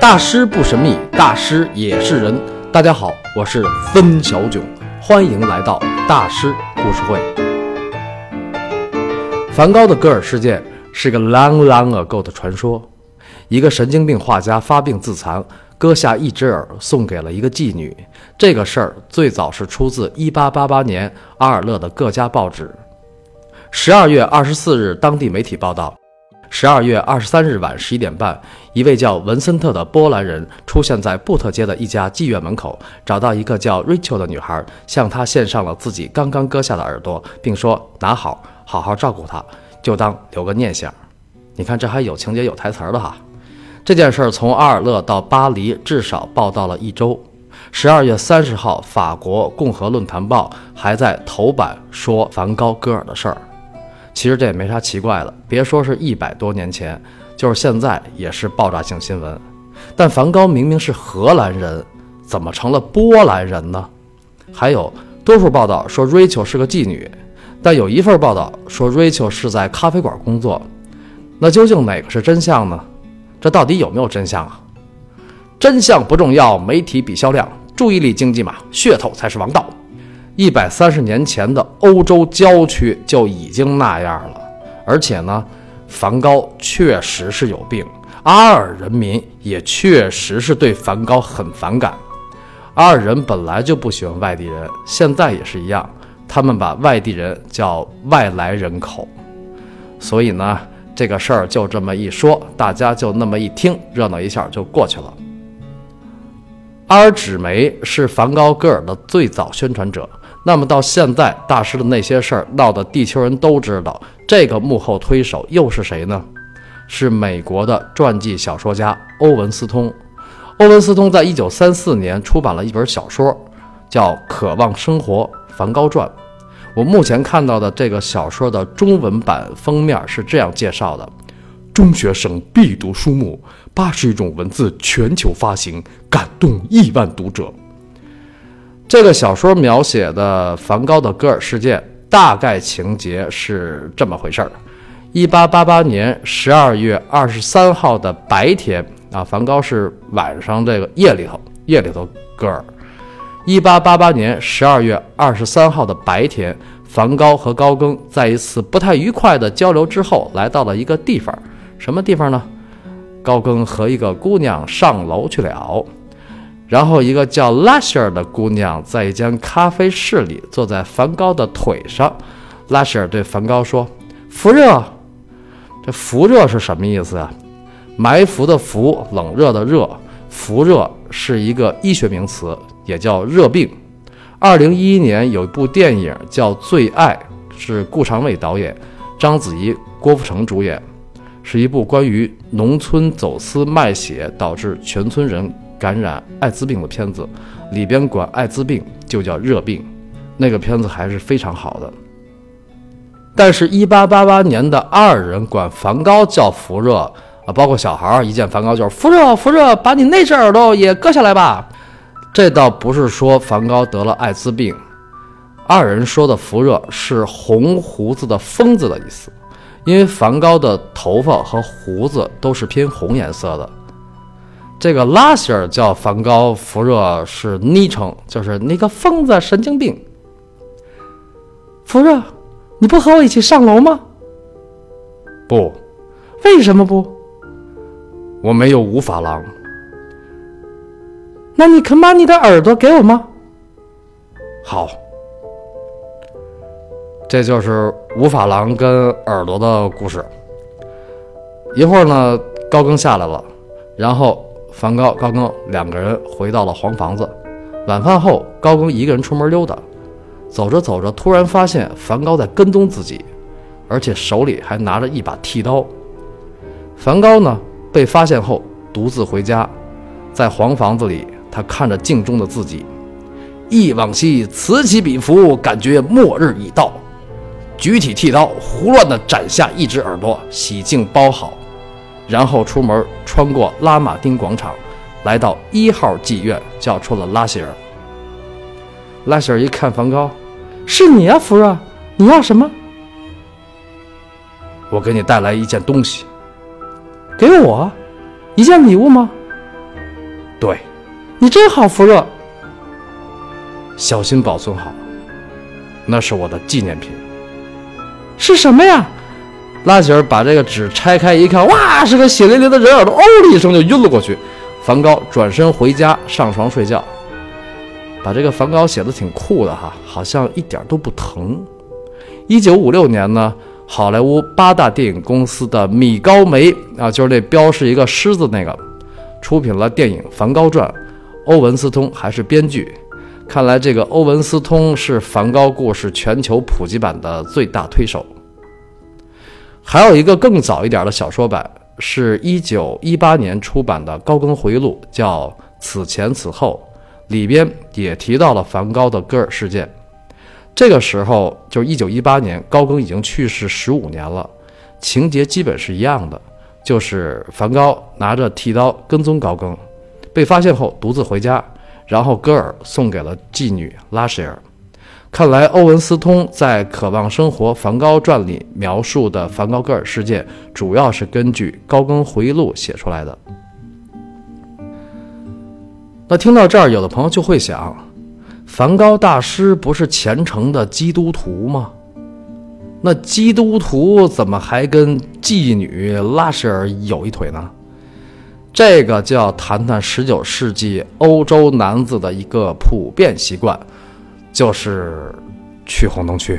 大师不神秘，大师也是人。大家好，我是分小囧，欢迎来到大师故事会。梵高的戈尔事件是个 long long ago 的传说。一个神经病画家发病自残，割下一只耳送给了一个妓女。这个事儿最早是出自1888年阿尔勒的各家报纸。十二月二十四日，当地媒体报道。十二月二十三日晚十一点半，一位叫文森特的波兰人出现在布特街的一家妓院门口，找到一个叫 Rachel 的女孩，向她献上了自己刚刚割下的耳朵，并说：“拿好，好好照顾她，就当留个念想。”你看，这还有情节、有台词的哈。这件事儿从阿尔勒到巴黎至少报道了一周。十二月三十号，法国《共和论坛报》还在头版说梵高割耳的事儿。其实这也没啥奇怪的，别说是一百多年前，就是现在也是爆炸性新闻。但梵高明明是荷兰人，怎么成了波兰人呢？还有多数报道说 Rachel 是个妓女，但有一份报道说 Rachel 是在咖啡馆工作。那究竟哪个是真相呢？这到底有没有真相啊？真相不重要，媒体比销量，注意力经济嘛，噱头才是王道。一百三十年前的欧洲郊区就已经那样了，而且呢，梵高确实是有病，阿尔人民也确实是对梵高很反感。阿尔人本来就不喜欢外地人，现在也是一样，他们把外地人叫外来人口。所以呢，这个事儿就这么一说，大家就那么一听，热闹一下就过去了。阿尔纸媒是梵高戈尔的最早宣传者。那么到现在，大师的那些事儿闹得地球人都知道，这个幕后推手又是谁呢？是美国的传记小说家欧文斯通。欧文斯通在一九三四年出版了一本小说，叫《渴望生活：梵高传》。我目前看到的这个小说的中文版封面是这样介绍的：中学生必读书目，八十余种文字全球发行，感动亿万读者。这个小说描写的梵高的戈尔事件，大概情节是这么回事儿：一八八八年十二月二十三号的白天啊，梵高是晚上这个夜里头夜里头戈尔。一八八八年十二月二十三号的白天，梵高和高更在一次不太愉快的交流之后，来到了一个地方，什么地方呢？高更和一个姑娘上楼去了。然后，一个叫拉希尔的姑娘在一间咖啡室里坐在梵高的腿上。拉希尔对梵高说：“伏热。”这伏热是什么意思啊？埋伏的伏，冷热的热。伏热是一个医学名词，也叫热病。二零一一年有一部电影叫《最爱》，是顾长卫导演，章子怡、郭富城主演，是一部关于农村走私卖血导致全村人。感染艾滋病的片子，里边管艾滋病就叫热病，那个片子还是非常好的。但是，一八八八年的阿尔人管梵高叫福热啊，包括小孩儿一见梵高就是福热福热，把你那只耳朵也割下来吧。这倒不是说梵高得了艾滋病，阿尔人说的福热是红胡子的疯子的意思，因为梵高的头发和胡子都是偏红颜色的。这个拉希尔叫梵高福热是昵称，就是那个疯子、神经病。福热，你不和我一起上楼吗？不，为什么不？我没有五法郎。那你肯把你的耳朵给我吗？好，这就是五法郎跟耳朵的故事。一会儿呢，高更下来了，然后。梵高、高更两个人回到了黄房子。晚饭后，高更一个人出门溜达，走着走着，突然发现梵高在跟踪自己，而且手里还拿着一把剃刀。梵高呢，被发现后独自回家，在黄房子里，他看着镜中的自己，忆往昔，此起彼伏，感觉末日已到。举起剃刀，胡乱地斩下一只耳朵，洗净包好。然后出门，穿过拉马丁广场，来到一号妓院，叫出了拉希尔。拉希尔一看梵高，是你啊，福热，你要什么？我给你带来一件东西。给我，一件礼物吗？对，你真好，福热。小心保存好，那是我的纪念品。是什么呀？拉吉尔把这个纸拆开一看，哇，是个血淋淋的人耳朵，哦的一声就晕了过去。梵高转身回家上床睡觉，把这个梵高写的挺酷的哈，好像一点都不疼。一九五六年呢，好莱坞八大电影公司的米高梅啊，就是那标是一个狮子那个，出品了电影《梵高传》，欧文斯通还是编剧。看来这个欧文斯通是梵高故事全球普及版的最大推手。还有一个更早一点的小说版，是一九一八年出版的高更回忆录，叫《此前此后》，里边也提到了梵高的戈尔事件。这个时候就是一九一八年，高更已经去世十五年了，情节基本是一样的，就是梵高拿着剃刀跟踪高更，被发现后独自回家。然后戈尔送给了妓女拉舍尔。看来欧文斯通在《渴望生活：梵高传》里描述的梵高戈尔事件，主要是根据高更回忆录写出来的。那听到这儿，有的朋友就会想：梵高大师不是虔诚的基督徒吗？那基督徒怎么还跟妓女拉什尔有一腿呢？这个就要谈谈十九世纪欧洲男子的一个普遍习惯，就是去红灯区。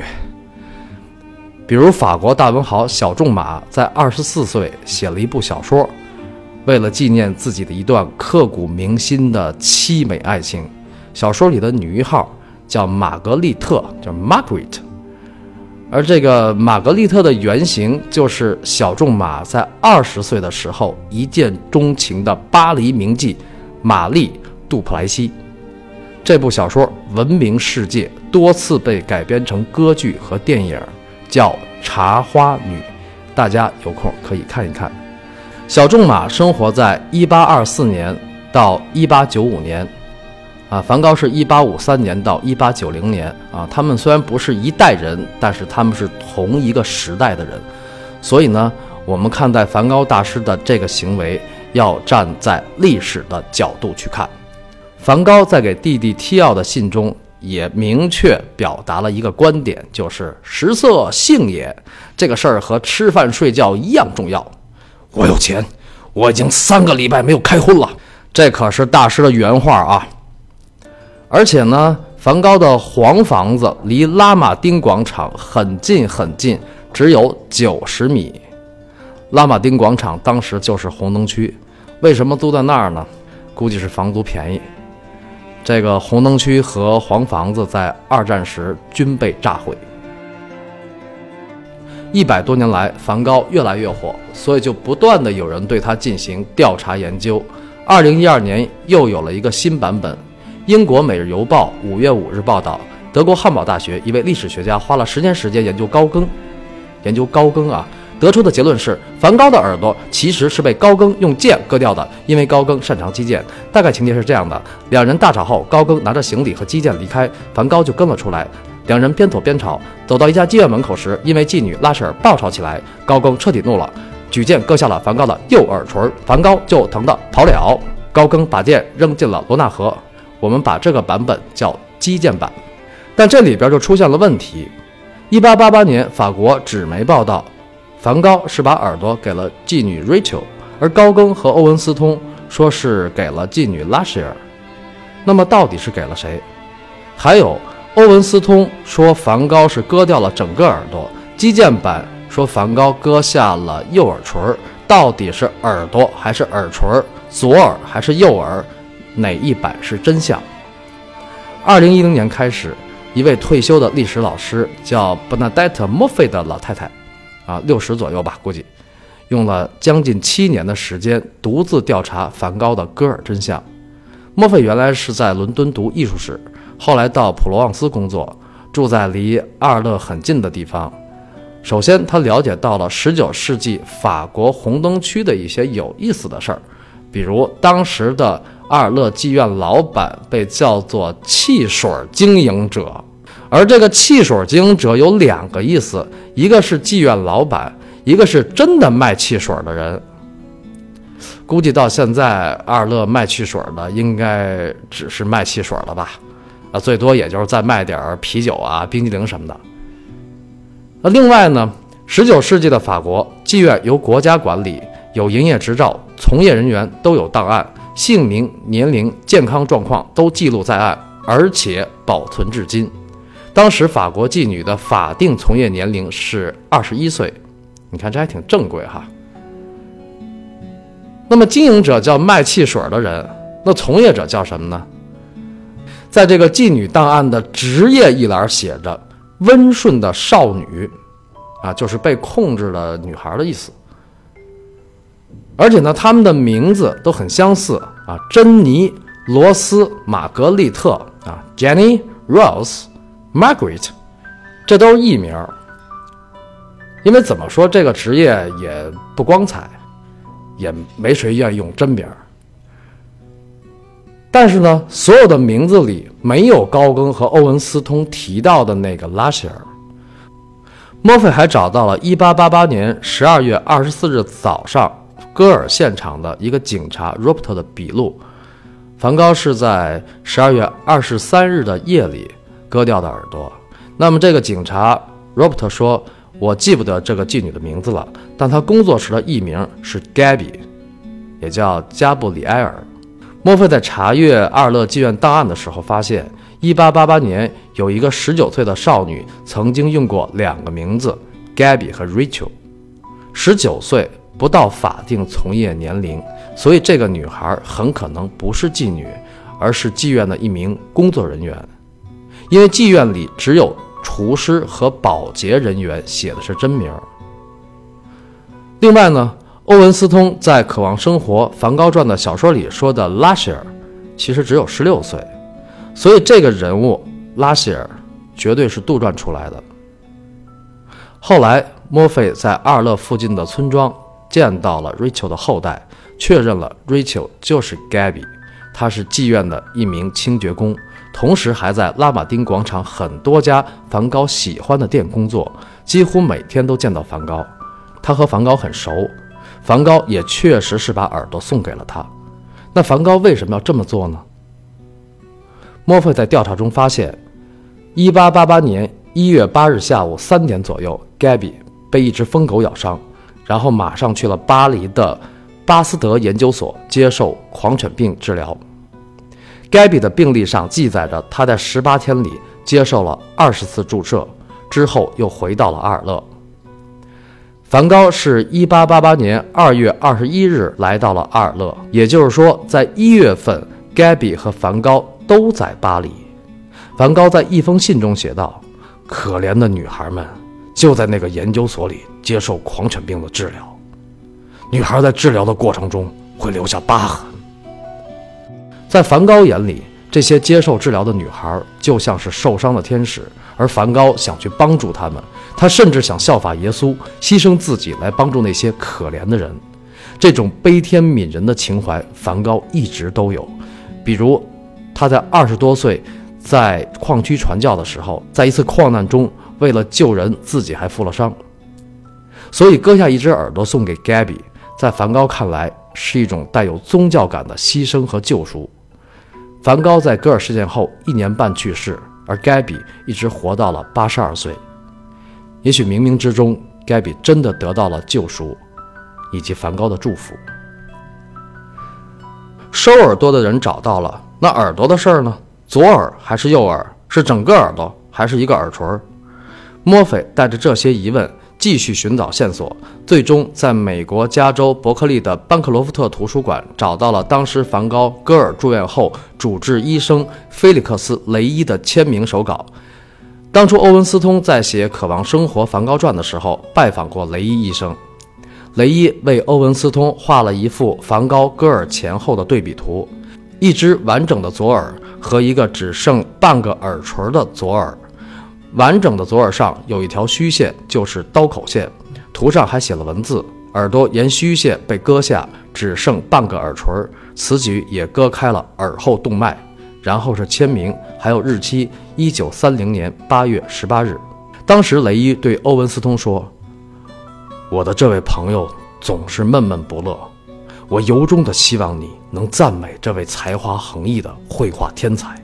比如法国大文豪小仲马在二十四岁写了一部小说，为了纪念自己的一段刻骨铭心的凄美爱情。小说里的女一号叫玛格丽特，叫 Margaret。而这个玛格丽特的原型就是小仲马在二十岁的时候一见钟情的巴黎名妓玛丽·杜普莱西。这部小说闻名世界，多次被改编成歌剧和电影，叫《茶花女》，大家有空可以看一看。小仲马生活在一八二四年到一八九五年。啊，梵高是一八五三年到一八九零年啊，他们虽然不是一代人，但是他们是同一个时代的人，所以呢，我们看待梵高大师的这个行为，要站在历史的角度去看。梵高在给弟弟提奥的信中也明确表达了一个观点，就是食色性也，这个事儿和吃饭睡觉一样重要。我有钱，我已经三个礼拜没有开荤了，这可是大师的原话啊。而且呢，梵高的黄房子离拉马丁广场很近很近，只有九十米。拉马丁广场当时就是红灯区，为什么租在那儿呢？估计是房租便宜。这个红灯区和黄房子在二战时均被炸毁。一百多年来，梵高越来越火，所以就不断的有人对他进行调查研究。二零一二年又有了一个新版本。英国《每日邮报》五月五日报道，德国汉堡大学一位历史学家花了十年时间研究高更，研究高更啊，得出的结论是，梵高的耳朵其实是被高更用剑割掉的，因为高更擅长击剑。大概情节是这样的：两人大吵后，高更拿着行李和击剑离开，梵高就跟了出来。两人边走边吵，走到一家妓院门口时，因为妓女拉舍尔爆吵起来，高更彻底怒了，举剑割下了梵高的右耳垂，梵高就疼得跑了。高更把剑扔进了罗纳河。我们把这个版本叫击剑版，但这里边就出现了问题。一八八八年，法国纸媒报道，梵高是把耳朵给了妓女 Rachel，而高更和欧文斯通说是给了妓女拉希尔。那么到底是给了谁？还有，欧文斯通说梵高是割掉了整个耳朵，击剑版说梵高割下了右耳垂，到底是耳朵还是耳垂？左耳还是右耳？哪一版是真相？二零一零年开始，一位退休的历史老师叫 Bernadette m o f f e 的老太太，啊，六十左右吧，估计用了将近七年的时间，独自调查梵高的戈尔真相。莫菲原来是在伦敦读艺术史，后来到普罗旺斯工作，住在离阿尔勒很近的地方。首先，他了解到了十九世纪法国红灯区的一些有意思的事儿，比如当时的。阿尔勒妓院老板被叫做汽水经营者，而这个汽水经营者有两个意思，一个是妓院老板，一个是真的卖汽水的人。估计到现在，阿尔勒卖汽水的应该只是卖汽水了吧？啊，最多也就是再卖点啤酒啊、冰激凌什么的。那另外呢，十九世纪的法国妓院由国家管理，有营业执照，从业人员都有档案，姓名、年龄、健康状况都记录在案，而且保存至今。当时法国妓女的法定从业年龄是二十一岁，你看这还挺正规哈。那么经营者叫卖汽水的人，那从业者叫什么呢？在这个妓女档案的职业一栏写着“温顺的少女”，啊，就是被控制的女孩的意思。而且呢，他们的名字都很相似啊，珍妮、罗斯、玛格丽特啊，Jenny、Rose、Margaret，这都是艺名。因为怎么说，这个职业也不光彩。也没谁愿意用真名但是呢，所有的名字里没有高更和欧文斯通提到的那个拉希尔。莫菲还找到了1888年12月24日早上戈尔现场的一个警察 r o p t 的笔录，梵高是在12月23日的夜里割掉的耳朵。那么这个警察 Robert 说。我记不得这个妓女的名字了，但她工作时的艺名是 Gabby，也叫加布里埃尔。莫菲在查阅阿尔勒妓院档案的时候发现，1888年有一个19岁的少女曾经用过两个名字 Gabby 和 Rachel。19岁不到法定从业年龄，所以这个女孩很可能不是妓女，而是妓院的一名工作人员，因为妓院里只有。厨师和保洁人员写的是真名。另外呢，欧文斯通在《渴望生活：梵高传》的小说里说的拉希尔，其实只有十六岁，所以这个人物拉希尔绝对是杜撰出来的。后来，莫菲在阿尔勒附近的村庄见到了 Rachel 的后代，确认了 Rachel 就是 Gabby，她是妓院的一名清洁工。同时还在拉马丁广场很多家梵高喜欢的店工作，几乎每天都见到梵高。他和梵高很熟，梵高也确实是把耳朵送给了他。那梵高为什么要这么做呢？莫菲在调查中发现，1888年1月8日下午三点左右，Gaby 被一只疯狗咬伤，然后马上去了巴黎的巴斯德研究所接受狂犬病治疗。Gaby 的病历上记载着，他在十八天里接受了二十次注射，之后又回到了阿尔勒。梵高是一八八八年二月二十一日来到了阿尔勒，也就是说，在一月份，Gaby 和梵高都在巴黎。梵高在一封信中写道：“可怜的女孩们就在那个研究所里接受狂犬病的治疗，女孩在治疗的过程中会留下疤痕。”在梵高眼里，这些接受治疗的女孩就像是受伤的天使，而梵高想去帮助她们。他甚至想效法耶稣，牺牲自己来帮助那些可怜的人。这种悲天悯人的情怀，梵高一直都有。比如，他在二十多岁在矿区传教的时候，在一次矿难中，为了救人，自己还负了伤。所以，割下一只耳朵送给 Gabby，在梵高看来是一种带有宗教感的牺牲和救赎。梵高在戈尔事件后一年半去世，而盖比一直活到了八十二岁。也许冥冥之中，盖比真的得到了救赎，以及梵高的祝福。收耳朵的人找到了，那耳朵的事儿呢？左耳还是右耳？是整个耳朵还是一个耳垂？墨菲带着这些疑问。继续寻找线索，最终在美国加州伯克利的班克罗夫特图书馆找到了当时梵高戈尔住院后主治医生菲利克斯·雷伊的签名手稿。当初欧文斯通在写《渴望生活：梵高传》的时候拜访过雷伊医生，雷伊为欧文斯通画了一幅梵高戈尔前后的对比图，一只完整的左耳和一个只剩半个耳垂的左耳。完整的左耳上有一条虚线，就是刀口线。图上还写了文字，耳朵沿虚线被割下，只剩半个耳垂，此举也割开了耳后动脉。然后是签名，还有日期：一九三零年八月十八日。当时雷伊对欧文斯通说：“我的这位朋友总是闷闷不乐，我由衷的希望你能赞美这位才华横溢的绘画天才。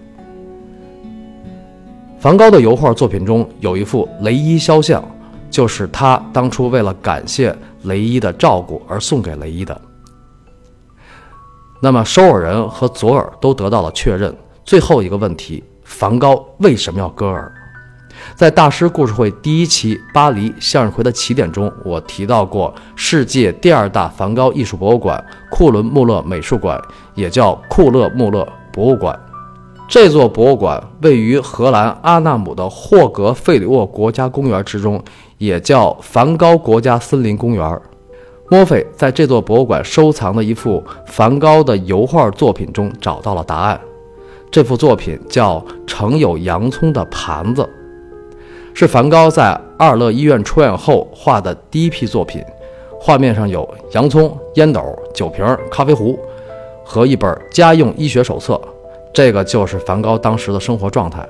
梵高的油画作品中有一幅雷伊肖像，就是他当初为了感谢雷伊的照顾而送给雷伊的。那么，收尔人和左耳都得到了确认。最后一个问题：梵高为什么要割耳？在大师故事会第一期巴黎向日葵的起点中，我提到过世界第二大梵高艺术博物馆——库伦穆勒美术馆，也叫库勒穆勒博物馆。这座博物馆位于荷兰阿纳姆的霍格费里沃国家公园之中，也叫梵高国家森林公园。墨菲在这座博物馆收藏的一幅梵高的油画作品中找到了答案。这幅作品叫《盛有洋葱的盘子》，是梵高在阿尔勒医院出院后画的第一批作品。画面上有洋葱、烟斗、酒瓶、咖啡壶和一本家用医学手册。这个就是梵高当时的生活状态。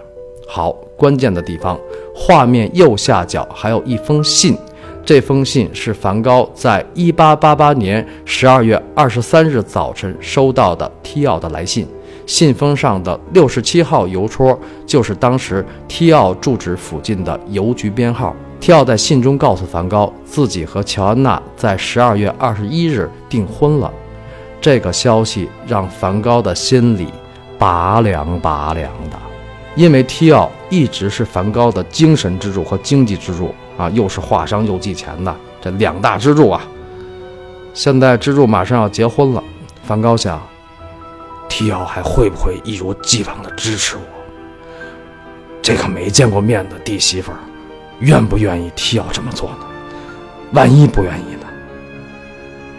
好，关键的地方，画面右下角还有一封信。这封信是梵高在1888年12月23日早晨收到的提奥的来信。信封上的六十七号邮戳就是当时提奥住址附近的邮局编号。提奥在信中告诉梵高，自己和乔安娜在十二月二十一日订婚了。这个消息让梵高的心里拔凉拔凉的，因为提奥一直是梵高的精神支柱和经济支柱啊，又是画商又寄钱的，这两大支柱啊。现在支柱马上要结婚了，梵高想。提奥还会不会一如既往的支持我？这个没见过面的弟媳妇儿，愿不愿意提奥这么做呢？万一不愿意呢？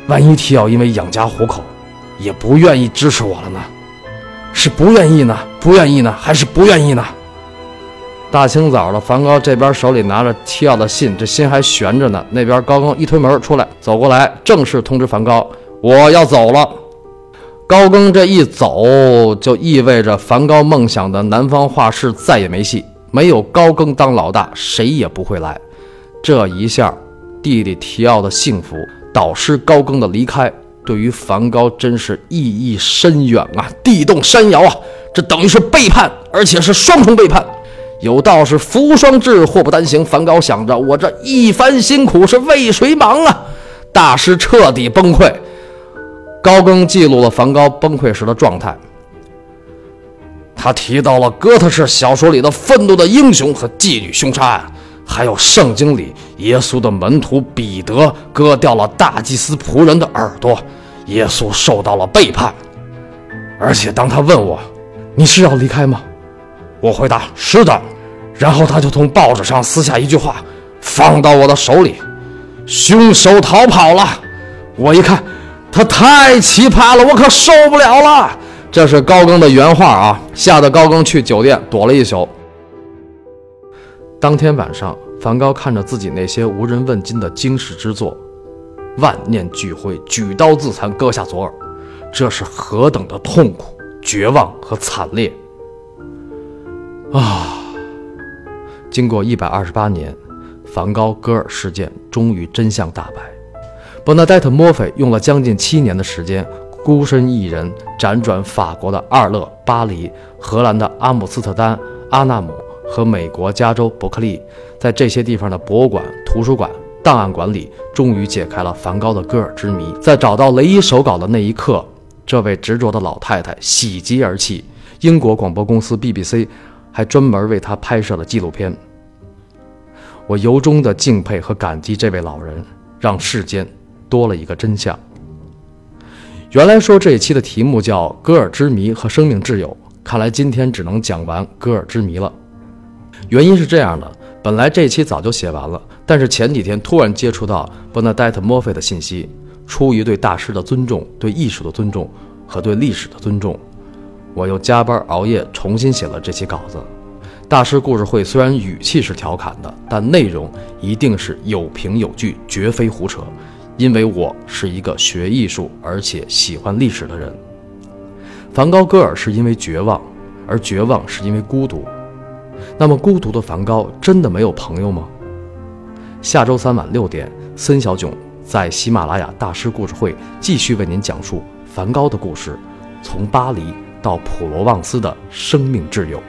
万一提奥因为养家糊口，也不愿意支持我了呢？是不愿意呢？不愿意呢？还是不愿意呢？大清早的，梵高这边手里拿着提奥的信，这心还悬着呢。那边高更一推门出来，走过来，正式通知梵高：“我要走了。”高更这一走，就意味着梵高梦想的南方画室再也没戏。没有高更当老大，谁也不会来。这一下，弟弟提奥的幸福，导师高更的离开，对于梵高真是意义深远啊！地动山摇啊！这等于是背叛，而且是双重背叛。有道是福无双至，祸不单行。梵高想着，我这一番辛苦是为谁忙啊？大师彻底崩溃。高更记录了梵高崩溃时的状态。他提到了哥特式小说里的愤怒的英雄和妓女凶杀案，还有圣经里耶稣的门徒彼得割掉了大祭司仆人的耳朵，耶稣受到了背叛。而且当他问我：“你是要离开吗？”我回答：“是的。”然后他就从报纸上撕下一句话，放到我的手里：“凶手逃跑了。”我一看。他太奇葩了，我可受不了了。这是高更的原话啊，吓得高更去酒店躲了一宿。当天晚上，梵高看着自己那些无人问津的惊世之作，万念俱灰，举刀自残，割下左耳。这是何等的痛苦、绝望和惨烈啊！经过一百二十八年，梵高割耳事件终于真相大白。伯纳黛特·墨菲用了将近七年的时间，孤身一人辗转法国的阿尔勒、巴黎、荷兰的阿姆斯特丹、阿纳姆和美国加州伯克利，在这些地方的博物馆、图书馆、档案馆里，终于解开了梵高的戈尔之谜。在找到雷伊手稿的那一刻，这位执着的老太太喜极而泣。英国广播公司 BBC 还专门为她拍摄了纪录片。我由衷的敬佩和感激这位老人，让世间。多了一个真相。原来说这一期的题目叫《戈尔之谜和生命挚友》，看来今天只能讲完戈尔之谜了。原因是这样的，本来这期早就写完了，但是前几天突然接触到伯纳黛特·墨菲的信息，出于对大师的尊重、对艺术的尊重和对历史的尊重，我又加班熬夜重新写了这期稿子。大师故事会虽然语气是调侃的，但内容一定是有凭有据，绝非胡扯。因为我是一个学艺术而且喜欢历史的人。梵高割耳是因为绝望，而绝望是因为孤独。那么孤独的梵高真的没有朋友吗？下周三晚六点，森小囧在喜马拉雅大师故事会继续为您讲述梵高的故事，从巴黎到普罗旺斯的生命挚友。